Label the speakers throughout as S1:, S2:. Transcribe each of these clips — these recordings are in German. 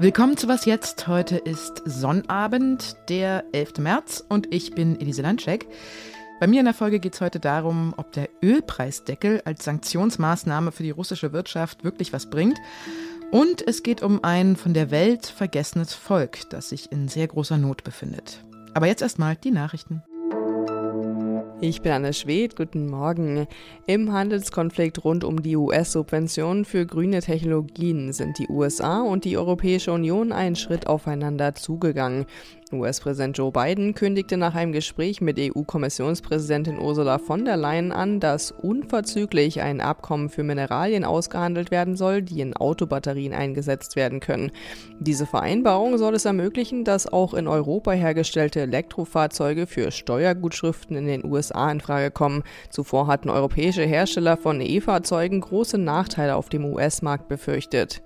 S1: Willkommen zu Was Jetzt. Heute ist Sonnabend, der 11. März und ich bin Elise Landschek. Bei mir in der Folge geht es heute darum, ob der Ölpreisdeckel als Sanktionsmaßnahme für die russische Wirtschaft wirklich was bringt. Und es geht um ein von der Welt vergessenes Volk, das sich in sehr großer Not befindet. Aber jetzt erstmal die Nachrichten.
S2: Ich bin Anne Schwedt, guten Morgen. Im Handelskonflikt rund um die US-Subventionen für grüne Technologien sind die USA und die Europäische Union einen Schritt aufeinander zugegangen. US-Präsident Joe Biden kündigte nach einem Gespräch mit EU-Kommissionspräsidentin Ursula von der Leyen an, dass unverzüglich ein Abkommen für Mineralien ausgehandelt werden soll, die in Autobatterien eingesetzt werden können. Diese Vereinbarung soll es ermöglichen, dass auch in Europa hergestellte Elektrofahrzeuge für Steuergutschriften in den USA in Frage kommen. Zuvor hatten europäische Hersteller von E-Fahrzeugen große Nachteile auf dem US-Markt befürchtet.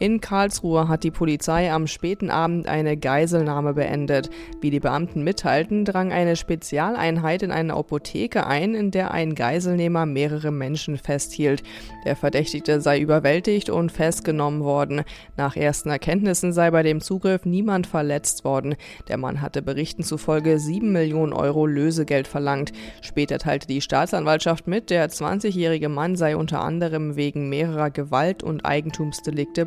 S2: In Karlsruhe hat die Polizei am späten Abend eine Geiselnahme beendet. Wie die Beamten mitteilten, drang eine Spezialeinheit in eine Apotheke ein, in der ein Geiselnehmer mehrere Menschen festhielt. Der Verdächtigte sei überwältigt und festgenommen worden. Nach ersten Erkenntnissen sei bei dem Zugriff niemand verletzt worden. Der Mann hatte Berichten zufolge 7 Millionen Euro Lösegeld verlangt. Später teilte die Staatsanwaltschaft mit, der 20-jährige Mann sei unter anderem wegen mehrerer Gewalt- und Eigentumsdelikte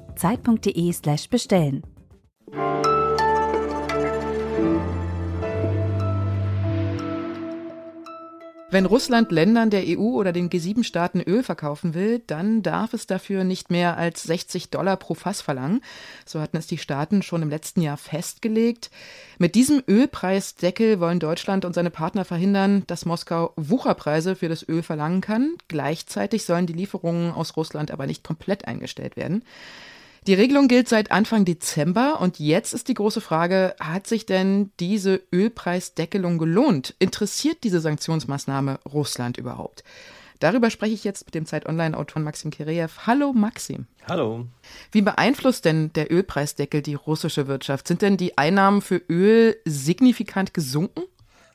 S3: zeit.de/slash bestellen.
S1: Wenn Russland Ländern der EU oder den G7-Staaten Öl verkaufen will, dann darf es dafür nicht mehr als 60 Dollar pro Fass verlangen. So hatten es die Staaten schon im letzten Jahr festgelegt. Mit diesem Ölpreisdeckel wollen Deutschland und seine Partner verhindern, dass Moskau Wucherpreise für das Öl verlangen kann. Gleichzeitig sollen die Lieferungen aus Russland aber nicht komplett eingestellt werden. Die Regelung gilt seit Anfang Dezember und jetzt ist die große Frage, hat sich denn diese Ölpreisdeckelung gelohnt? Interessiert diese Sanktionsmaßnahme Russland überhaupt? Darüber spreche ich jetzt mit dem Zeit Online-Autor Maxim Kireev. Hallo Maxim.
S4: Hallo.
S1: Wie beeinflusst denn der Ölpreisdeckel die russische Wirtschaft? Sind denn die Einnahmen für Öl signifikant gesunken?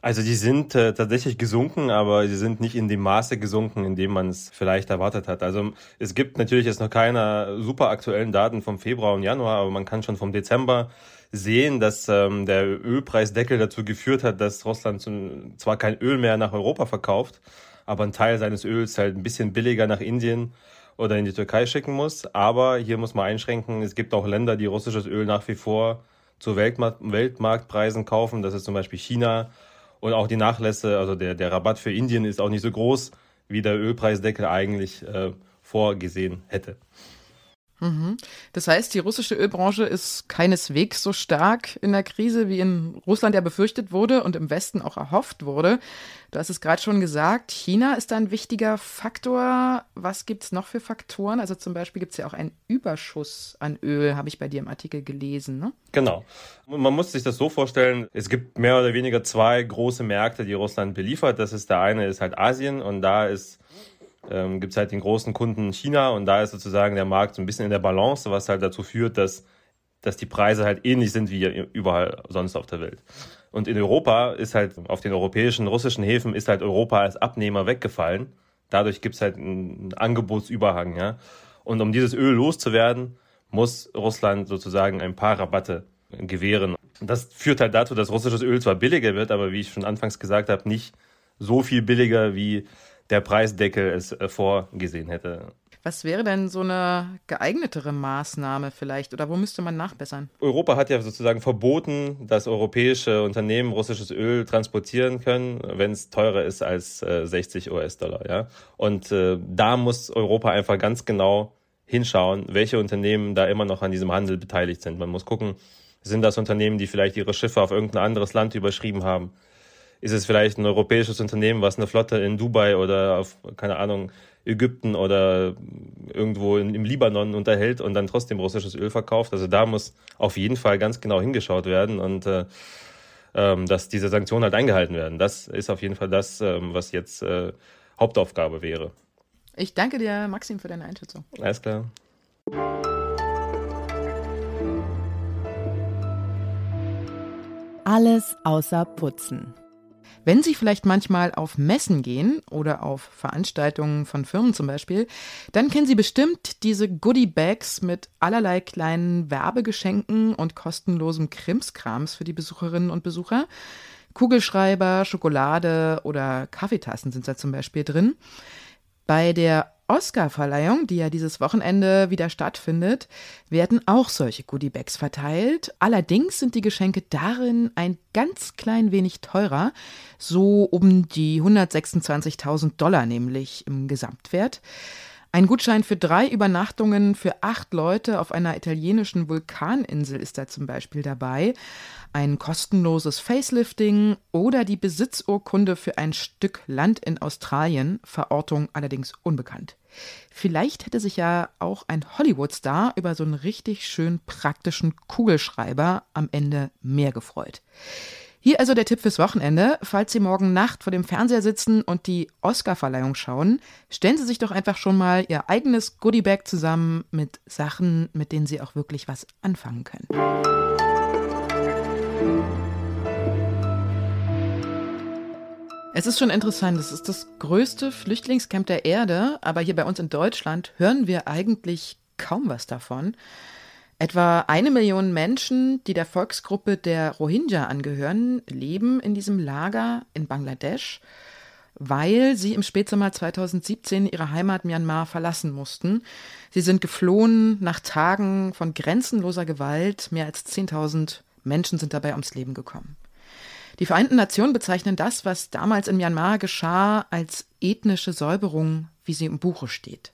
S4: Also die sind äh, tatsächlich gesunken, aber sie sind nicht in dem Maße gesunken, in dem man es vielleicht erwartet hat. Also es gibt natürlich jetzt noch keine super aktuellen Daten vom Februar und Januar, aber man kann schon vom Dezember sehen, dass ähm, der Ölpreisdeckel dazu geführt hat, dass Russland zwar kein Öl mehr nach Europa verkauft, aber einen Teil seines Öls halt ein bisschen billiger nach Indien oder in die Türkei schicken muss. Aber hier muss man einschränken, es gibt auch Länder, die russisches Öl nach wie vor zu Weltmarkt Weltmarktpreisen kaufen. Das ist zum Beispiel China und auch die Nachlässe, also der, der Rabatt für Indien ist auch nicht so groß, wie der Ölpreisdeckel eigentlich äh, vorgesehen hätte.
S1: Mhm. Das heißt, die russische Ölbranche ist keineswegs so stark in der Krise, wie in Russland ja befürchtet wurde und im Westen auch erhofft wurde. Du hast es gerade schon gesagt, China ist da ein wichtiger Faktor. Was gibt es noch für Faktoren? Also zum Beispiel gibt es ja auch einen Überschuss an Öl, habe ich bei dir im Artikel gelesen. Ne?
S4: Genau. Man muss sich das so vorstellen, es gibt mehr oder weniger zwei große Märkte, die Russland beliefert. Das ist der eine ist halt Asien und da ist ähm, gibt es halt den großen Kunden China und da ist sozusagen der Markt so ein bisschen in der Balance, was halt dazu führt, dass, dass die Preise halt ähnlich sind wie überall sonst auf der Welt. Und in Europa ist halt auf den europäischen, russischen Häfen ist halt Europa als Abnehmer weggefallen. Dadurch gibt es halt einen Angebotsüberhang, ja. Und um dieses Öl loszuwerden, muss Russland sozusagen ein paar Rabatte gewähren. Das führt halt dazu, dass russisches Öl zwar billiger wird, aber wie ich schon anfangs gesagt habe, nicht so viel billiger wie der Preisdeckel es äh, vorgesehen hätte.
S1: Was wäre denn so eine geeignetere Maßnahme vielleicht oder wo müsste man nachbessern?
S4: Europa hat ja sozusagen verboten, dass europäische Unternehmen russisches Öl transportieren können, wenn es teurer ist als äh, 60 US-Dollar. Ja? Und äh, da muss Europa einfach ganz genau hinschauen, welche Unternehmen da immer noch an diesem Handel beteiligt sind. Man muss gucken, sind das Unternehmen, die vielleicht ihre Schiffe auf irgendein anderes Land überschrieben haben? Ist es vielleicht ein europäisches Unternehmen, was eine Flotte in Dubai oder auf, keine Ahnung, Ägypten oder irgendwo in, im Libanon unterhält und dann trotzdem russisches Öl verkauft. Also da muss auf jeden Fall ganz genau hingeschaut werden und äh, ähm, dass diese Sanktionen halt eingehalten werden. Das ist auf jeden Fall das, ähm, was jetzt äh, Hauptaufgabe wäre.
S1: Ich danke dir, Maxim, für deine Einschätzung.
S4: Alles klar.
S2: Alles außer Putzen.
S1: Wenn Sie vielleicht manchmal auf Messen gehen oder auf Veranstaltungen von Firmen zum Beispiel, dann kennen Sie bestimmt diese Goodie Bags mit allerlei kleinen Werbegeschenken und kostenlosem Krimskrams für die Besucherinnen und Besucher. Kugelschreiber, Schokolade oder Kaffeetassen sind da zum Beispiel drin. Bei der Oscar-Verleihung, die ja dieses Wochenende wieder stattfindet, werden auch solche Goodiebags verteilt. Allerdings sind die Geschenke darin ein ganz klein wenig teurer, so um die 126.000 Dollar nämlich im Gesamtwert. Ein Gutschein für drei Übernachtungen für acht Leute auf einer italienischen Vulkaninsel ist da zum Beispiel dabei ein kostenloses Facelifting oder die Besitzurkunde für ein Stück Land in Australien, Verortung allerdings unbekannt. Vielleicht hätte sich ja auch ein Hollywood-Star über so einen richtig schön praktischen Kugelschreiber am Ende mehr gefreut. Hier also der Tipp fürs Wochenende. Falls Sie morgen Nacht vor dem Fernseher sitzen und die Oscar-Verleihung schauen, stellen Sie sich doch einfach schon mal Ihr eigenes Goodiebag zusammen mit Sachen, mit denen Sie auch wirklich was anfangen können. Es ist schon interessant, es ist das größte Flüchtlingscamp der Erde, aber hier bei uns in Deutschland hören wir eigentlich kaum was davon. Etwa eine Million Menschen, die der Volksgruppe der Rohingya angehören, leben in diesem Lager in Bangladesch, weil sie im Spätsommer 2017 ihre Heimat Myanmar verlassen mussten. Sie sind geflohen nach Tagen von grenzenloser Gewalt. Mehr als 10.000 Menschen sind dabei ums Leben gekommen. Die Vereinten Nationen bezeichnen das, was damals in Myanmar geschah, als ethnische Säuberung, wie sie im Buche steht.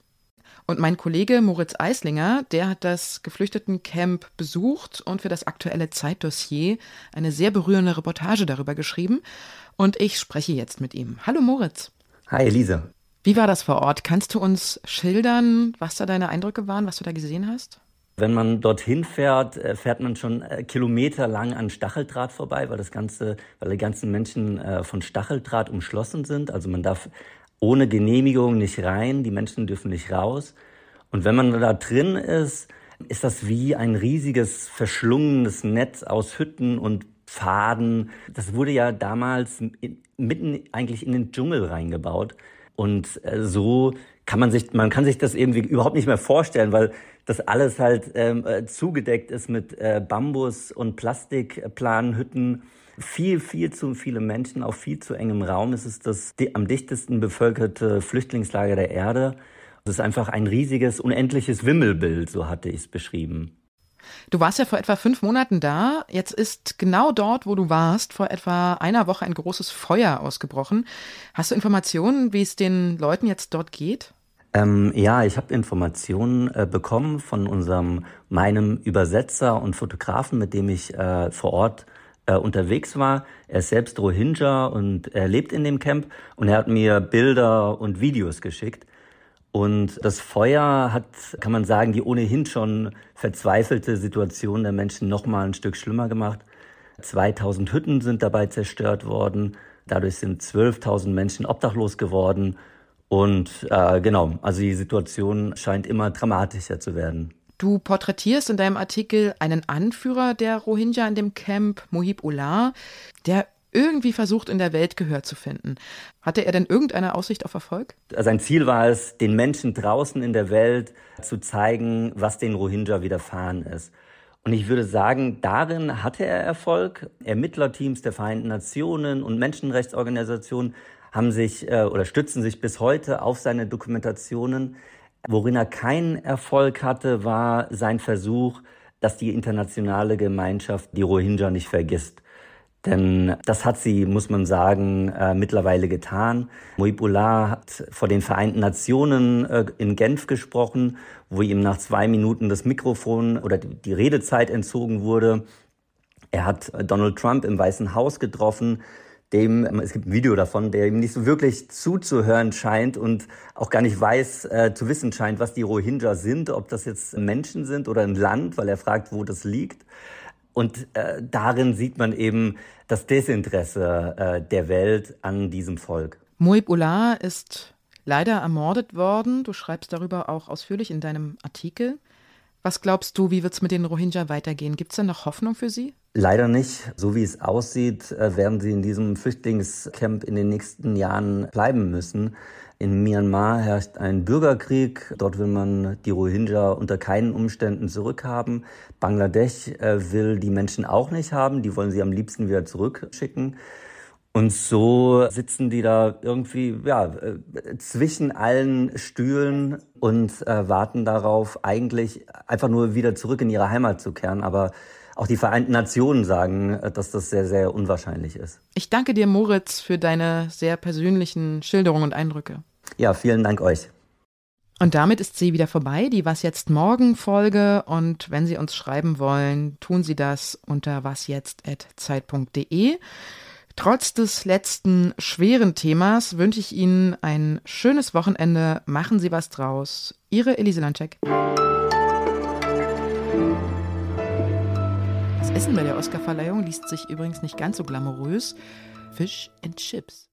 S1: Und mein Kollege Moritz Eislinger, der hat das Geflüchtetencamp besucht und für das aktuelle Zeitdossier eine sehr berührende Reportage darüber geschrieben. Und ich spreche jetzt mit ihm. Hallo Moritz.
S5: Hi Elisa.
S1: Wie war das vor Ort? Kannst du uns schildern, was da deine Eindrücke waren, was du da gesehen hast?
S5: Wenn man dorthin fährt, äh, fährt man schon äh, kilometerlang an Stacheldraht vorbei, weil das ganze, weil die ganzen Menschen äh, von Stacheldraht umschlossen sind. Also man darf ohne Genehmigung nicht rein, die Menschen dürfen nicht raus. Und wenn man da drin ist, ist das wie ein riesiges verschlungenes Netz aus Hütten und Pfaden. Das wurde ja damals mitten eigentlich in den Dschungel reingebaut. Und so kann man sich, man kann sich das irgendwie überhaupt nicht mehr vorstellen, weil das alles halt ähm, äh, zugedeckt ist mit äh, Bambus und Plastikplanhütten. Viel, viel zu viele Menschen auf viel zu engem Raum. Es ist das am dichtesten bevölkerte Flüchtlingslager der Erde. Es ist einfach ein riesiges, unendliches Wimmelbild, so hatte ich es beschrieben.
S1: Du warst ja vor etwa fünf Monaten da. Jetzt ist genau dort, wo du warst, vor etwa einer Woche ein großes Feuer ausgebrochen. Hast du Informationen, wie es den Leuten jetzt dort geht?
S5: Ähm, ja, ich habe Informationen äh, bekommen von unserem, meinem Übersetzer und Fotografen, mit dem ich äh, vor Ort äh, unterwegs war. Er ist selbst Rohingya und er lebt in dem Camp und er hat mir Bilder und Videos geschickt. Und das Feuer hat, kann man sagen, die ohnehin schon verzweifelte Situation der Menschen noch mal ein Stück schlimmer gemacht. 2000 Hütten sind dabei zerstört worden. Dadurch sind 12.000 Menschen obdachlos geworden. Und äh, genau, also die Situation scheint immer dramatischer zu werden.
S1: Du porträtierst in deinem Artikel einen Anführer der Rohingya in dem Camp, Mohib Ullah, der irgendwie versucht, in der Welt Gehör zu finden. Hatte er denn irgendeine Aussicht auf Erfolg?
S5: Sein Ziel war es, den Menschen draußen in der Welt zu zeigen, was den Rohingya widerfahren ist. Und ich würde sagen, darin hatte er Erfolg. Ermittlerteams der Vereinten Nationen und Menschenrechtsorganisationen haben sich äh, oder stützen sich bis heute auf seine Dokumentationen. Worin er keinen Erfolg hatte, war sein Versuch, dass die internationale Gemeinschaft die Rohingya nicht vergisst. Denn das hat sie, muss man sagen, äh, mittlerweile getan. Moibullah hat vor den Vereinten Nationen äh, in Genf gesprochen, wo ihm nach zwei Minuten das Mikrofon oder die Redezeit entzogen wurde. Er hat Donald Trump im Weißen Haus getroffen, dem, es gibt ein Video davon, der ihm nicht so wirklich zuzuhören scheint und auch gar nicht weiß, äh, zu wissen scheint, was die Rohingya sind, ob das jetzt Menschen sind oder ein Land, weil er fragt, wo das liegt. Und äh, darin sieht man eben das Desinteresse äh, der Welt an diesem Volk.
S1: Moib Ullah ist leider ermordet worden. Du schreibst darüber auch ausführlich in deinem Artikel. Was glaubst du, wie wird es mit den Rohingya weitergehen? Gibt es denn noch Hoffnung für sie?
S5: Leider nicht. So wie es aussieht, äh, werden sie in diesem Flüchtlingscamp in den nächsten Jahren bleiben müssen. In Myanmar herrscht ein Bürgerkrieg. Dort will man die Rohingya unter keinen Umständen zurückhaben. Bangladesch äh, will die Menschen auch nicht haben. Die wollen sie am liebsten wieder zurückschicken. Und so sitzen die da irgendwie ja, äh, zwischen allen Stühlen und äh, warten darauf, eigentlich einfach nur wieder zurück in ihre Heimat zu kehren. Aber auch die Vereinten Nationen sagen, äh, dass das sehr, sehr unwahrscheinlich ist.
S1: Ich danke dir, Moritz, für deine sehr persönlichen Schilderungen und Eindrücke.
S5: Ja, vielen Dank euch.
S1: Und damit ist sie wieder vorbei, die Was jetzt morgen Folge. Und wenn Sie uns schreiben wollen, tun Sie das unter wasjetzt.zeit.de. Trotz des letzten schweren Themas wünsche ich Ihnen ein schönes Wochenende. Machen Sie was draus. Ihre Elise Landcheck. Das Essen bei der Oscarverleihung liest sich übrigens nicht ganz so glamourös. Fish and Chips.